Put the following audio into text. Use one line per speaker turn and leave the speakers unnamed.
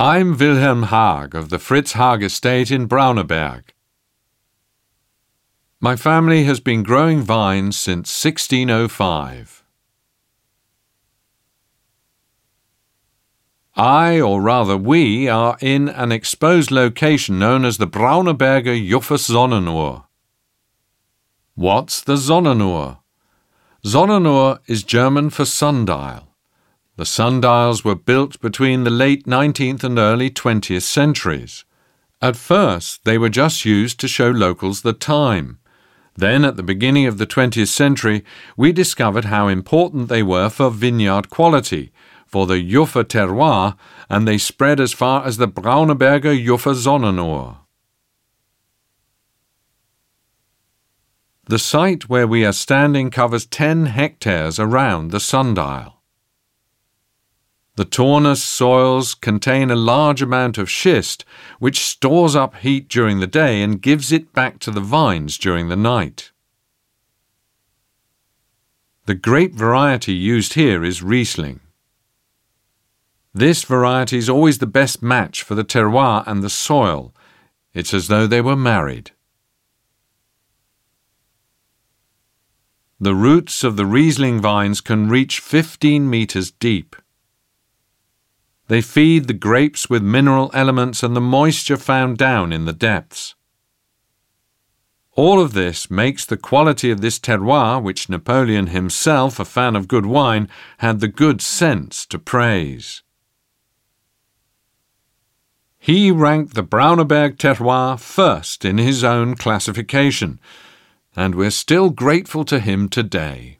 I'm Wilhelm Haag of the Fritz Haag estate in Brauneberg. My family has been growing vines since 1605. I, or rather we, are in an exposed location known as the Brauneberger Juffers Sonnenuhr. What's the Sonnenuhr? Sonnenuhr is German for sundial. The sundials were built between the late 19th and early 20th centuries. At first, they were just used to show locals the time. Then, at the beginning of the 20th century, we discovered how important they were for vineyard quality, for the Juffer terroir, and they spread as far as the Brauneberger Juffer Sonnenuhr. The site where we are standing covers 10 hectares around the sundial. The Taunus soils contain a large amount of schist, which stores up heat during the day and gives it back to the vines during the night. The grape variety used here is Riesling. This variety is always the best match for the terroir and the soil. It's as though they were married. The roots of the Riesling vines can reach 15 meters deep. They feed the grapes with mineral elements and the moisture found down in the depths. All of this makes the quality of this terroir, which Napoleon himself, a fan of good wine, had the good sense to praise. He ranked the Brauneberg terroir first in his own classification, and we're still grateful to him today.